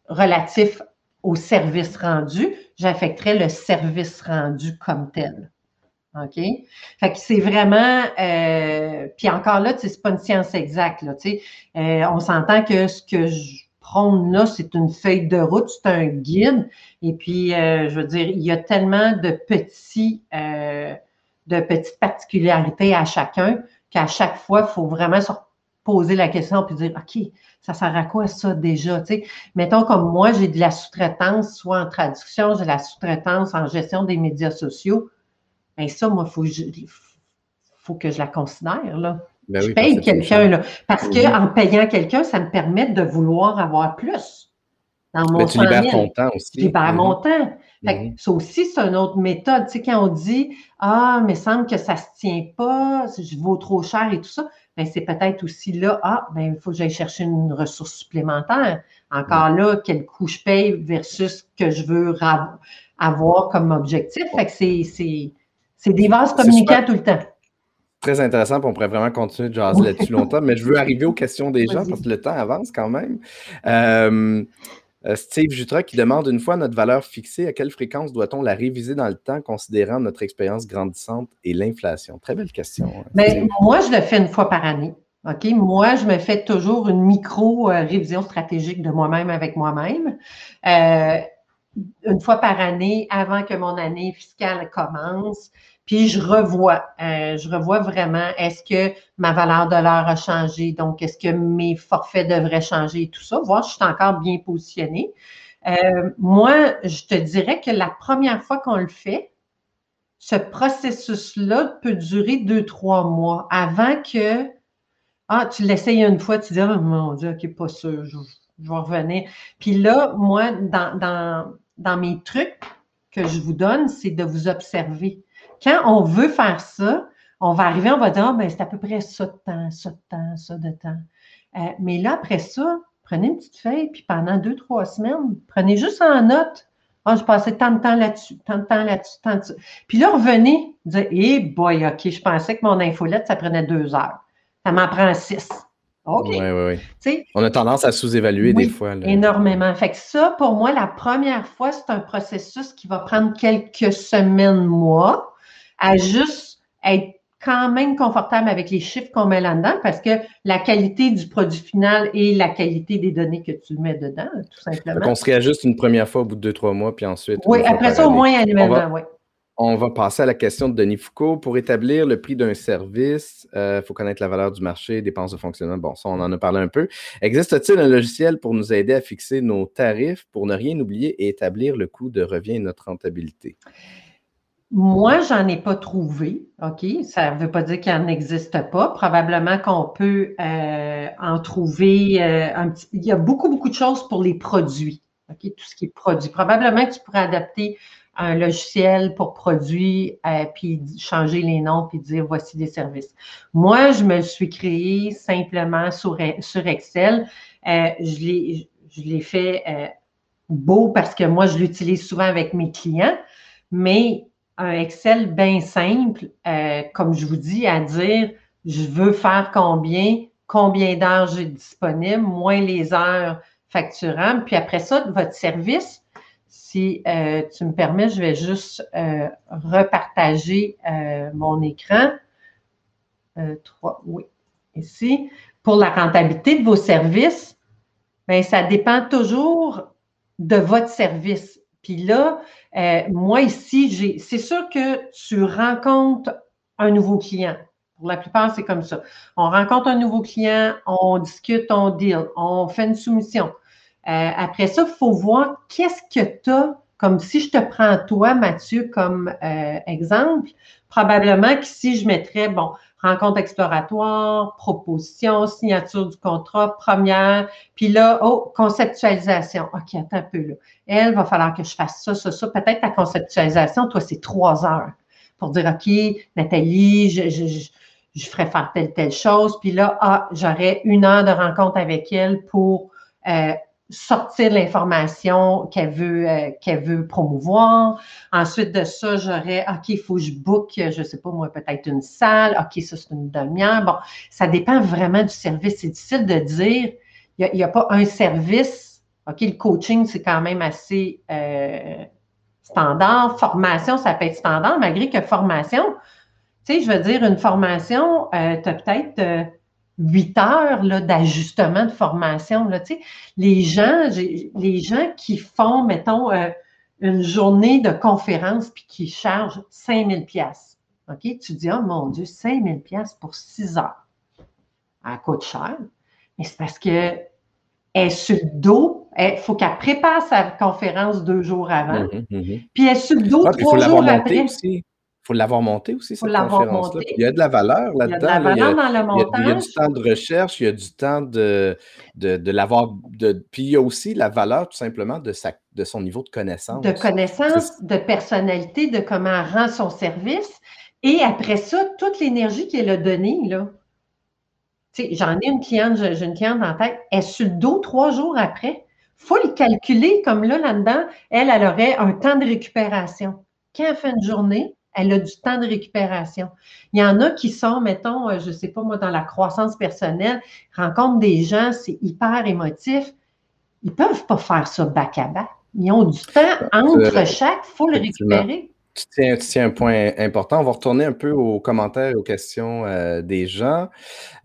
B: relatif au service rendu, j'affecterai le service rendu comme tel. OK? Fait que c'est vraiment, euh, puis encore là, c'est pas une science exacte, là. Euh, on s'entend que ce que je prône là, c'est une feuille de route, c'est un guide. Et puis, euh, je veux dire, il y a tellement de petits, de petites particularités à chacun qu'à chaque fois, il faut vraiment se poser la question puis dire, OK, ça sert à quoi ça déjà? Mettons comme moi, j'ai de la sous-traitance, soit en traduction, j'ai de la sous-traitance en gestion des médias sociaux. Bien, ça, moi, il faut, faut, que je la considère. Là. Ben je paye quelqu'un. Là, parce qu'en payant quelqu'un, ça me permet de vouloir avoir plus.
A: Dans mon Mais tu libères ton temps aussi.
B: Je libère mon mm-hmm. temps. Fait mm-hmm. Ça aussi, c'est une autre méthode. Tu sais, quand on dit Ah, mais semble que ça ne se tient pas, je vaux trop cher et tout ça, ben, c'est peut-être aussi là, ah, ben, il faut que j'aille chercher une ressource supplémentaire. Encore là, quel coût je paye versus ce que je veux avoir comme objectif. Fait que c'est des vases communicants tout le temps.
A: Très intéressant, on pourrait vraiment continuer de jaser là-dessus longtemps, mais je veux arriver aux questions des gens parce que le temps avance quand même. Euh, euh, Steve Jutra qui demande une fois notre valeur fixée, à quelle fréquence doit-on la réviser dans le temps, considérant notre expérience grandissante et l'inflation? Très belle question.
B: Hein, ben, moi, je le fais une fois par année. OK? Moi, je me fais toujours une micro-révision stratégique de moi-même avec moi-même. Euh, une fois par année, avant que mon année fiscale commence. Puis je revois, euh, je revois vraiment, est-ce que ma valeur de l'heure a changé? Donc, est-ce que mes forfaits devraient changer? Tout ça? Voir si je suis encore bien positionnée. Euh, moi, je te dirais que la première fois qu'on le fait, ce processus-là peut durer deux, trois mois avant que, ah, tu l'essayes une fois, tu dis, oh mon Dieu, OK, pas sûr, vais revenir. Puis là, moi, dans, dans, dans mes trucs que je vous donne, c'est de vous observer. Quand on veut faire ça, on va arriver, on va dire, ah, ben, c'est à peu près ça de temps, ça de temps, ça de temps. Euh, mais là, après ça, prenez une petite feuille, puis pendant deux, trois semaines, prenez juste en note. Ah, je passais tant de temps là-dessus, tant de temps là-dessus, tant de Puis là, revenez, dire, eh boy, OK, je pensais que mon infolette, ça prenait deux heures. Ça m'en prend six. OK.
A: Oui, oui, oui. On a tendance à sous-évaluer des fois.
B: Énormément. Fait que ça, pour moi, la première fois, c'est un processus qui va prendre quelques semaines, mois à juste être quand même confortable avec les chiffres qu'on met là-dedans parce que la qualité du produit final et la qualité des données que tu mets dedans, tout simplement.
A: on se réajuste une première fois au bout de deux, trois mois, puis ensuite.
B: Oui, après ça, au moins annuellement, oui.
A: On va passer à la question de Denis Foucault. Pour établir le prix d'un service, il euh, faut connaître la valeur du marché, dépenses de fonctionnement. Bon, ça, on en a parlé un peu. Existe-t-il un logiciel pour nous aider à fixer nos tarifs pour ne rien oublier et établir le coût de revient et notre rentabilité?
B: Moi, j'en ai pas trouvé, OK? Ça ne veut pas dire qu'il n'en existe pas. Probablement qu'on peut euh, en trouver euh, un petit. Il y a beaucoup, beaucoup de choses pour les produits, OK? Tout ce qui est produit. Probablement que tu pourrais adapter un logiciel pour produits, euh, puis changer les noms, puis dire voici des services. Moi, je me suis créé simplement sur, sur Excel. je l'ai fait beau parce que moi, je l'utilise souvent avec mes clients, mais un Excel bien simple, euh, comme je vous dis, à dire je veux faire combien, combien d'heures j'ai disponible, moins les heures facturables. Puis après ça, votre service, si euh, tu me permets, je vais juste euh, repartager mon écran. trois, oui, ici. Pour la rentabilité de vos services, bien, ça dépend toujours de votre service. Puis là, euh, moi ici, c'est sûr que tu rencontres un nouveau client. Pour la plupart, c'est comme ça. On rencontre un nouveau client, on discute, on deal, on fait une soumission. Euh, après ça, il faut voir qu'est-ce que tu as, comme si je te prends toi, Mathieu, comme euh, exemple. Probablement que si je mettrais, bon, rencontre exploratoire, proposition, signature du contrat, première, puis là, oh, conceptualisation. OK, attends un peu là. Elle, va falloir que je fasse ça, ça, ça. Peut-être ta conceptualisation, toi, c'est trois heures pour dire, OK, Nathalie, je, je, je, ferais faire telle, telle chose. Puis là, ah, j'aurais une heure de rencontre avec elle pour euh, sortir l'information qu'elle veut, euh, qu'elle veut promouvoir. Ensuite de ça, j'aurais, OK, il faut que je book, je sais pas moi, peut-être une salle. OK, ça, c'est une demi-heure. Bon, ça dépend vraiment du service. C'est difficile de dire. Il n'y a, pas un service. OK, le coaching, c'est quand même assez euh, standard. Formation, ça peut être standard, malgré que formation, tu sais, je veux dire, une formation, euh, tu as peut-être huit heures d'ajustement de formation. Là, les, gens, les gens qui font, mettons, euh, une journée de conférence puis qui chargent 5000 pièces. OK? Tu dis, oh mon Dieu, 5000 pièces pour six heures. Elle coûte cher. Mais c'est parce que elle est sur le dos. Il faut qu'elle prépare sa conférence deux jours avant. Mm-hmm, mm-hmm. Puis elle est sur le dos ah, trois jours après.
A: Aussi faut l'avoir monté aussi, cette conférence-là. Il y a de la valeur là-dedans. Il y a de la valeur dans le montage. Il y, a, du temps de recherche, il y a du temps de, de, l'avoir. Puis il y a aussi la valeur, tout simplement, de, sa, de son niveau de connaissance.
B: De connaissance, de personnalité, de comment elle rend son service. Et après ça, toute l'énergie qu'elle a donnée, là. J'en ai une cliente, j'ai une cliente en tête, elle est sur le dos trois jours après. Il faut les calculer comme là, là-dedans, elle, elle aurait un temps de récupération. Quand elle fait une journée, elle a du temps de récupération. Il y en a qui sont, mettons, euh, je ne sais pas moi, dans la croissance personnelle, rencontrent des gens, c'est hyper émotif. Ils ne peuvent pas faire ça back à back. Ils ont du temps entre chaque, il faut le récupérer.
A: Tu tiens, tu tiens, un point important. On va retourner un peu aux commentaires et aux questions euh, des gens.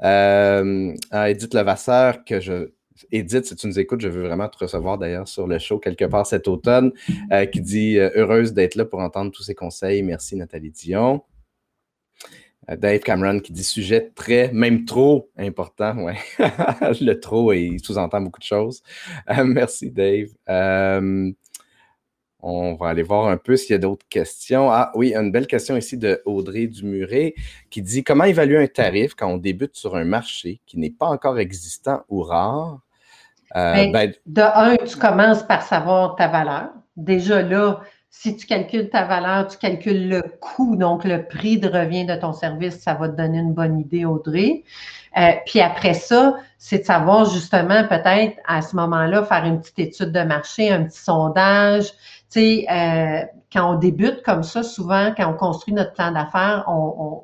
A: Euh, Edith Levasseur, que je, Edith, si tu nous écoutes, je veux vraiment te recevoir d'ailleurs sur le show quelque part cet automne, euh, qui dit euh, heureuse d'être là pour entendre tous ces conseils. Merci Nathalie Dion. Euh, Dave Cameron qui dit sujet très, même trop important. Le trop, il sous-entend beaucoup de choses. merci Dave. On va aller voir un peu s'il y a d'autres questions. Ah oui, une belle question ici de Audrey Dumuret qui dit comment évaluer un tarif quand on débute sur un marché qui n'est pas encore existant ou rare?
B: Euh, ben, ben, de un, tu commences par savoir ta valeur. Déjà là, si tu calcules ta valeur, tu calcules le coût, donc le prix de revient de ton service, ça va te donner une bonne idée, Audrey. Euh, puis après ça, c'est de savoir justement peut-être à ce moment-là faire une petite étude de marché, un petit sondage, tu sais, euh, quand on débute comme ça, souvent, quand on construit notre plan d'affaires, on,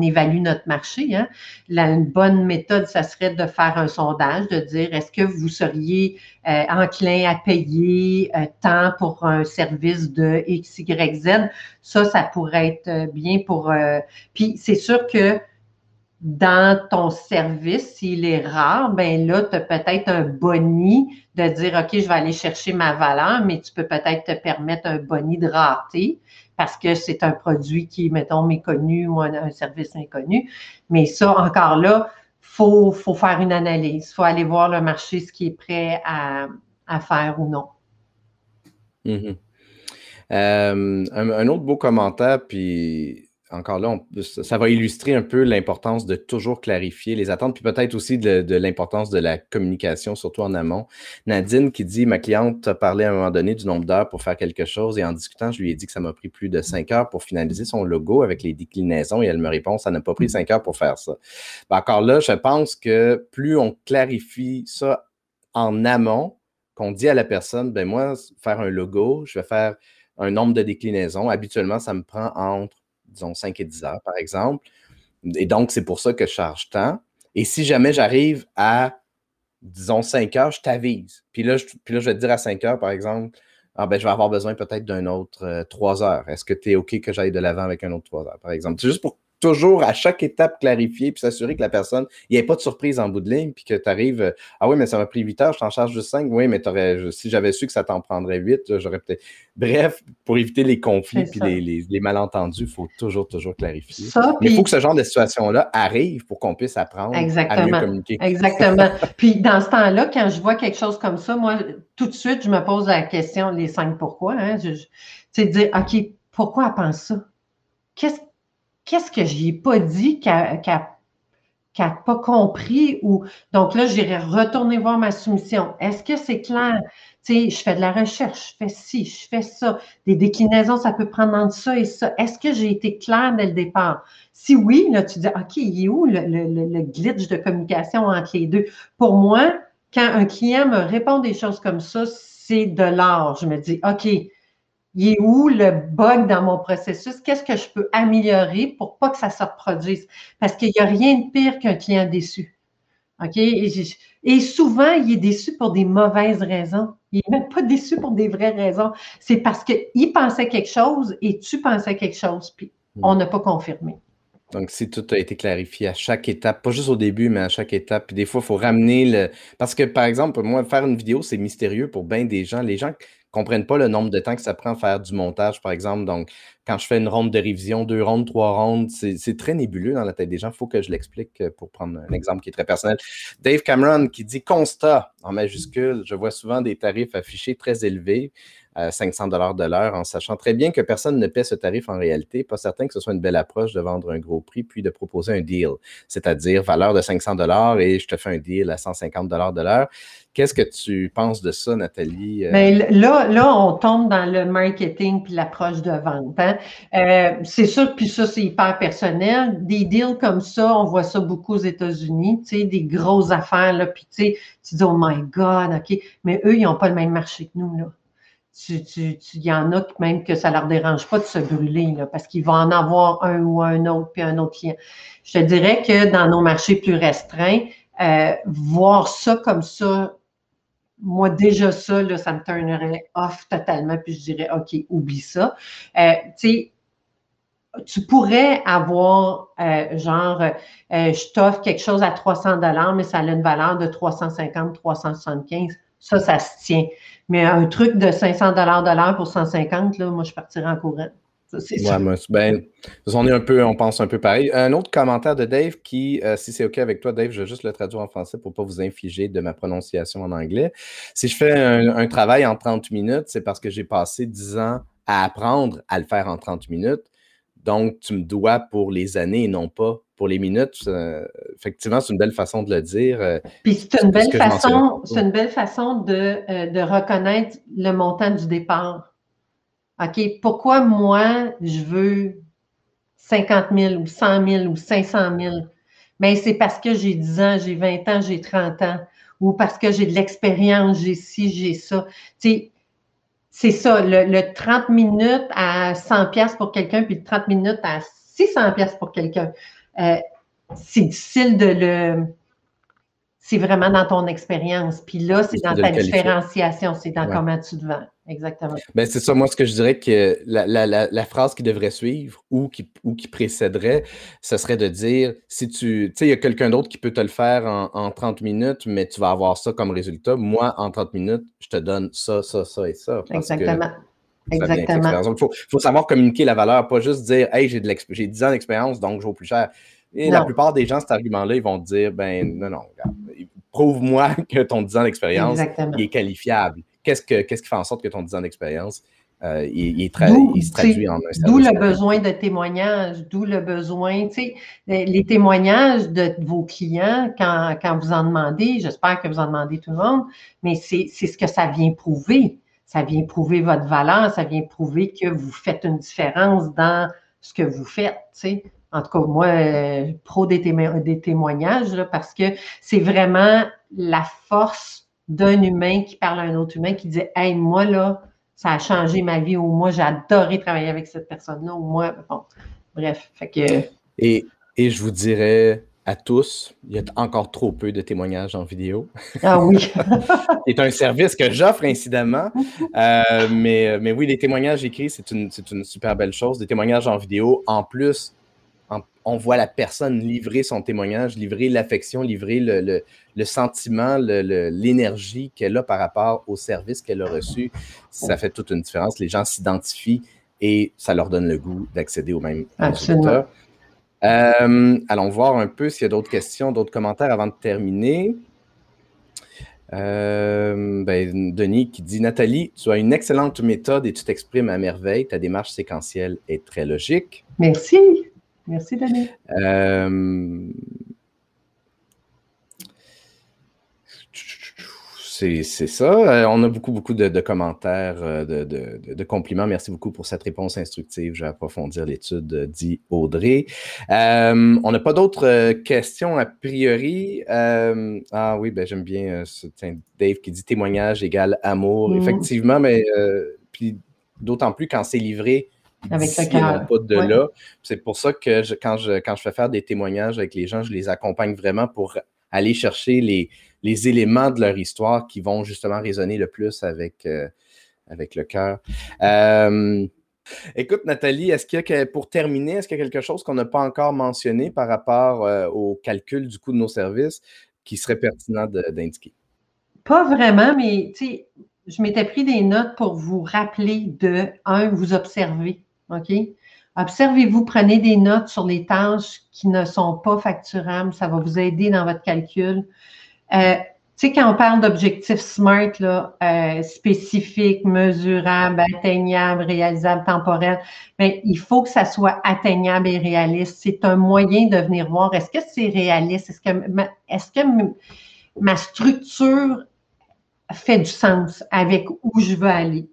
B: évalue notre marché. Hein. une bonne méthode, ça serait de faire un sondage, de dire est-ce que vous seriez euh, enclin à payer euh, tant pour un service de X, Y, Z? Ça, ça pourrait être bien pour. puis c'est sûr que dans ton service, s'il est rare, ben là, tu as peut-être un boni de dire, OK, je vais aller chercher ma valeur, mais tu peux peut-être te permettre un boni de rareté parce que c'est un produit qui, mettons, méconnu ou un, service inconnu. Mais ça, encore là, il faut, faire une analyse. Il faut aller voir le marché, ce qui est prêt à, faire ou non.
A: Mm-hmm. Euh, un, autre beau commentaire, puis encore là, ça va illustrer un peu l'importance de toujours clarifier les attentes, puis peut-être aussi de, l'importance de la communication, surtout en amont. Nadine qui dit Ma cliente a parlé à un moment donné du nombre d'heures pour faire quelque chose, et en discutant, je lui ai dit que ça m'a pris plus de cinq heures pour finaliser son logo avec les déclinaisons, et elle me répond Ça n'a pas pris cinq heures pour faire ça. Ben, encore là, je pense que plus on clarifie ça en amont, qu'on dit à la personne Ben moi, faire un logo, je vais faire un nombre de déclinaisons. Habituellement, ça me prend entre disons 5 et 10 heures, par exemple. Et donc, c'est pour ça que je charge tant. Et si jamais j'arrive à, disons, 5 heures, je t'avise. Puis là, je, puis là, je vais te dire à 5 heures, par exemple, ah ben, je vais avoir besoin peut-être d'un autre 3 euh, heures. Est-ce que tu es OK que j'aille de l'avant avec un autre 3 heures, par exemple? C'est juste pour toujours à chaque étape clarifier puis s'assurer que la personne, il n'y ait pas de surprise en bout de ligne, puis que tu arrives, ah oui, mais ça m'a pris 8 heures, je t'en charge juste 5. Oui, mais si j'avais su que ça t'en prendrait 8, j'aurais peut-être. Bref, pour éviter les conflits puis les, malentendus, il faut toujours, toujours clarifier. mais il faut que ce genre de situation-là arrive pour qu'on puisse apprendre à mieux communiquer.
B: Exactement. puis dans ce temps-là, quand je vois quelque chose comme ça, moi, tout de suite, je me pose la question, les cinq pourquoi. Hein, je, dire, OK, pourquoi elle pense ça? Qu'est-ce qu'est-ce que je ai pas dit qu'elle n'a pas compris ou donc là, j'irai retourner voir ma soumission. Est-ce que c'est clair? Tu sais, je fais de la recherche, je fais ci, je fais ça. Des déclinaisons, ça peut prendre entre ça et ça. Est-ce que j'ai été claire dès le départ? Si oui, là, tu dis, OK, il est où le, le glitch de communication entre les deux? Pour moi, quand un client me répond des choses comme ça, c'est de l'art. Je me dis, OK, il est où le bug dans mon processus? Qu'est-ce que je peux améliorer pour pas que ça se reproduise? Parce qu'il n'y a rien de pire qu'un client déçu. OK? Et, souvent, il est déçu pour des mauvaises raisons. Il n'est même pas déçu pour des vraies raisons. C'est parce qu'il pensait quelque chose et tu pensais quelque chose, puis hmm. on n'a pas confirmé.
A: Donc, si tout a été clarifié à chaque étape, pas juste au début, mais à chaque étape. Puis des fois, il faut ramener le. Parce que, par exemple, moi, faire une vidéo, c'est mystérieux pour bien des gens. Les gens comprennent pas le nombre de temps que ça prend faire du montage, par exemple. Donc, quand je fais une ronde de révision, deux rondes, trois rondes, c'est très nébuleux dans la tête des gens. Il faut que je l'explique euh, pour prendre un exemple qui est très personnel. Dave Cameron qui dit constat en majuscule. Je vois souvent des tarifs affichés très élevés. 500 dollars de l'heure, en sachant très bien que personne ne paie ce tarif en réalité. Pas certain que ce soit une belle approche de vendre un gros prix puis de proposer un deal, c'est-à-dire valeur de 500 dollars et je te fais un deal à 150 dollars de l'heure. Qu'est-ce que tu penses de ça, Nathalie?
B: Euh? Ben, là, là, on tombe dans le marketing puis l'approche de vente. Hein. Euh, c'est sûr, puis ça, c'est hyper personnel. Des deals comme ça, on voit ça beaucoup aux États-Unis, tu sais, des grosses affaires, là, puis tu sais, tu dis, oh my God, OK, mais eux, ils n'ont pas le même marché que nous, là il y en a même que ça leur dérange pas de se brûler, parce qu'ils vont en avoir un ou un autre, puis un autre client. Je te dirais que dans nos marchés plus restreints, euh, voir ça comme ça, moi, déjà ça, là, ça me turnerait off totalement, puis je dirais, OK, oublie ça. Euh, tu tu pourrais avoir, euh, genre, je t'offre quelque chose à 300 mais ça a une valeur de 350, 375 ça, ça se tient. Mais un truc de 500 dollars de l'heure pour 150, là, moi, je partirais en courant.
A: c'est ouais, ben, on est un peu, on pense un peu pareil. Un autre commentaire de Dave qui, euh, si c'est OK avec toi, Dave, je vais juste le traduire en français pour ne pas vous infliger de ma prononciation en anglais. Si je fais un, travail en 30 minutes, c'est parce que j'ai passé 10 ans à apprendre à le faire en 30 minutes. Donc, tu me dois pour les années et non pas pour les minutes. Euh, effectivement, c'est une belle façon de le dire. Euh,
B: Puis c'est une, belle façon, c'est une belle façon de, euh, de, reconnaître le montant du départ. OK, pourquoi moi, je veux 50 000 ou 100 000 ou 500 000? Mais c'est parce que j'ai 10 ans, j'ai 20 ans, j'ai 30 ans, ou parce que j'ai de l'expérience, j'ai ci, j'ai ça. Tu sais, c'est ça, le, le, 30 minutes à 100 pièces pour quelqu'un, puis le 30 minutes à 600 pièces pour quelqu'un. Euh, c'est difficile de le. C'est vraiment dans ton expérience. Puis là, c'est dans ta différenciation, c'est dans comment tu te vends. Exactement.
A: Ben, c'est ça, moi, ce que je dirais que la, phrase qui devrait suivre ou qui, ou qui précéderait, ce serait de dire si tu. Tu sais, il y a quelqu'un d'autre qui peut te le faire en, 30 minutes, mais tu vas avoir ça comme résultat. Moi, en 30 minutes, je te donne ça, ça, ça et ça.
B: Exactement. Exactement.
A: il faut, savoir communiquer la valeur, pas juste dire Hey, j'ai, 10 ans d'expérience, donc je vaux plus cher. Et la plupart des gens, cet argument-là, ils vont te dire Ben non, non, prouve-moi que ton 10 ans d'expérience est qualifiable. Qu'est-ce, que, qu'est-ce qui fait en sorte que ton 10 ans d'expérience euh, il, se traduit en un
B: D'où le besoin de témoignages, d'où le besoin, tu sais, les témoignages de vos clients quand, quand vous en demandez, j'espère que vous en demandez tout le monde, mais c'est, c'est ce que ça vient prouver ça vient prouver votre valeur, ça vient prouver que vous faites une différence dans ce que vous faites. sais. En tout cas, moi, euh, pro des, témoignages, parce que c'est vraiment la force d'un humain qui parle à un autre humain qui dit Hey, moi, là, ça a changé ma vie, ou moi, j'ai adoré travailler avec cette personne-là, ou moi, bon, bref. Fait que.
A: Et, et je vous dirais, à tous. Il y a encore trop peu de témoignages en vidéo.
B: Ah oui.
A: c'est un service que j'offre incidemment. Euh, mais, mais oui, les témoignages écrits, c'est une, une, super belle chose. Des témoignages en vidéo, en plus, on voit la personne livrer son témoignage, livrer l'affection, livrer le, le, sentiment, l'énergie qu'elle a par rapport au service qu'elle a reçu. Ça fait toute une différence. Les gens s'identifient et ça leur donne le goût d'accéder au même résultat. Euh, allons voir un peu s'il y a d'autres questions, d'autres commentaires avant de terminer. Euh, ben, Denis qui dit Nathalie, tu as une excellente méthode et tu t'exprimes à merveille. Ta démarche séquentielle est très logique.
B: Merci. Merci, Denis.
A: C'est ça. Euh, on a beaucoup, beaucoup de, commentaires, euh, de, compliments. Merci beaucoup pour cette réponse instructive. Je vais approfondir l'étude, euh, dit Audrey. on n'a pas d'autres questions a priori. ah oui, ben, j'aime bien Dave qui dit témoignage égale amour. Mm. Effectivement, mais puis d'autant plus quand c'est livré avec le cœur. pas de là. C'est pour ça que quand, je, quand je fais faire des témoignages avec les gens, je les accompagne vraiment pour aller chercher les, les éléments de leur histoire qui vont justement résonner le plus avec, euh, avec le cœur. Euh, écoute, Nathalie, est-ce qu'il y a, pour terminer, est-ce qu'il y a quelque chose qu'on n'a pas encore mentionné par rapport euh, au calcul du coût de nos services qui serait pertinent d'indiquer?
B: Pas vraiment, mais je m'étais pris des notes pour vous rappeler de, un, vous observer, OK? Observez-vous, prenez des notes sur les tâches qui ne sont pas facturables, ça va vous aider dans votre calcul. Euh, tu sais, quand on parle d'objectifs SMART, là, euh, spécifiques, mesurables, atteignables, réalisables, temporels, bien, il faut que ça soit atteignable et réaliste. C'est un moyen de venir voir, est-ce que c'est réaliste? Est-ce que ma structure fait du sens avec où je veux aller?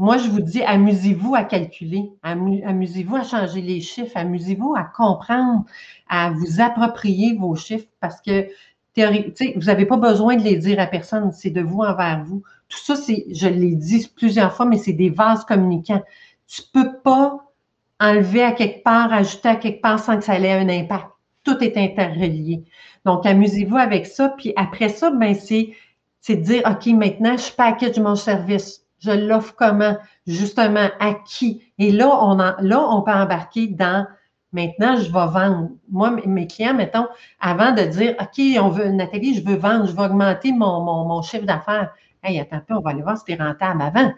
B: Moi, je vous dis, amusez-vous à calculer, amusez-vous à changer les chiffres, amusez-vous à comprendre, à vous approprier vos chiffres parce que vous n'avez pas besoin de les dire à personne, c'est de vous envers vous. Tout ça, c'est, je l'ai dit plusieurs fois, mais c'est des vases communicants. Tu ne peux pas enlever à quelque part, ajouter à quelque part sans que ça ait un impact. Tout est interrelié. Donc, amusez-vous avec ça. Puis après ça, ben, c'est, c'est de dire, OK, maintenant, je package mon service. Je l'offre comment? Justement, à qui? Et là, on, là, on peut embarquer dans Maintenant, je vais vendre. Moi, mes clients, mettons, avant de dire OK, on veut, Nathalie, je veux vendre, je veux augmenter mon, mon, chiffre d'affaires. Hey, attends un peu, on va aller voir si tu es rentable avant.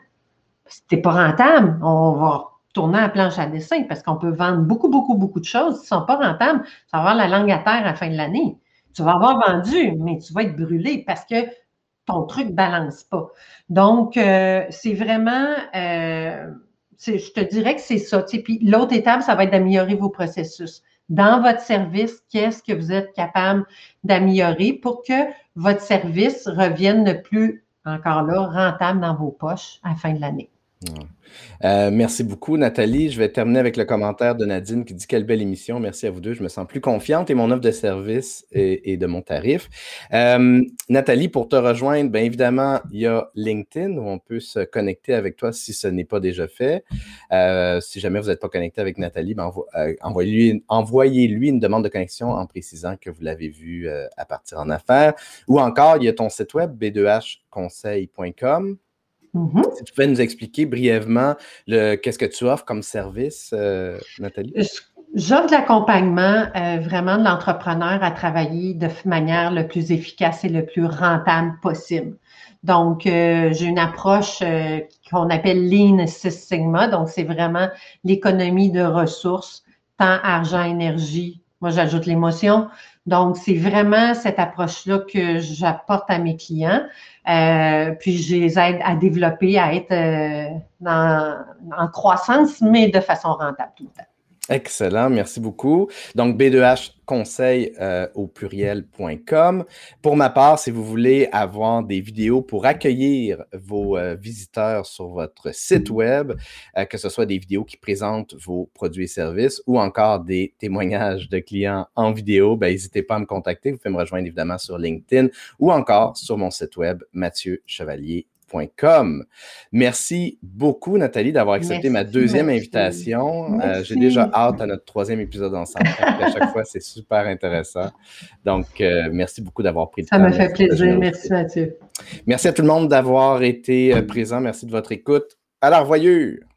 B: Si tu n'es pas rentable, on va tourner la planche à dessin parce qu'on peut vendre beaucoup, beaucoup, beaucoup de choses. qui ne sont pas rentables, tu vas avoir la langue à terre à la fin de l'année. Tu vas avoir vendu, mais tu vas être brûlé parce que ton truc balance pas. Donc, euh, c'est vraiment. Euh, je te dirais que c'est ça. Puis l'autre étape, ça va être d'améliorer vos processus. Dans votre service, qu'est-ce que vous êtes capable d'améliorer pour que votre service revienne le plus, encore là, rentable dans vos poches à la fin de l'année?
A: Euh, merci beaucoup, Nathalie. Je vais terminer avec le commentaire de Nadine qui dit Quelle belle émission. Merci à vous deux. Je me sens plus confiante et mon offre de service et, de mon tarif. Euh, Nathalie, pour te rejoindre, bien évidemment, il y a LinkedIn où on peut se connecter avec toi si ce n'est pas déjà fait. Euh, si jamais vous n'êtes pas connecté avec Nathalie, ben, envoyez-lui envoyez une demande de connexion en précisant que vous l'avez vu à partir en affaires. Ou encore, il y a ton site web b2hconseil.com Mm-hmm. Si tu pouvais nous expliquer brièvement qu'est-ce que tu offres comme service, euh, Nathalie?
B: J'offre de l'accompagnement euh, vraiment de l'entrepreneur à travailler de manière le plus efficace et le plus rentable possible. Donc, euh, j'ai une approche qu'on appelle Lean Six Sigma. Donc, c'est vraiment l'économie de ressources, temps, argent, énergie. Moi, j'ajoute l'émotion. Donc, c'est vraiment cette approche-là que j'apporte à mes clients. Euh, puis je les aide à développer, à être euh, en croissance, mais de façon rentable tout le temps.
A: Excellent, merci beaucoup. Donc, B2H conseil euh, au pluriel.com. Pour ma part, si vous voulez avoir des vidéos pour accueillir vos euh, visiteurs sur votre site web, euh, que ce soit des vidéos qui présentent vos produits et services ou encore des témoignages de clients en vidéo, ben, n'hésitez pas à me contacter. Vous pouvez me rejoindre évidemment sur LinkedIn ou encore sur mon site web Mathieu Chevalier Merci beaucoup, Nathalie, d'avoir accepté ma deuxième invitation. Euh, j'ai déjà hâte à notre troisième épisode ensemble. à chaque fois, c'est super intéressant. Donc, euh, merci beaucoup d'avoir pris le
B: temps. Ça me fait plaisir. Merci, Mathieu.
A: Merci à tout le monde d'avoir été euh, présent. Merci de votre écoute. À la revoyure!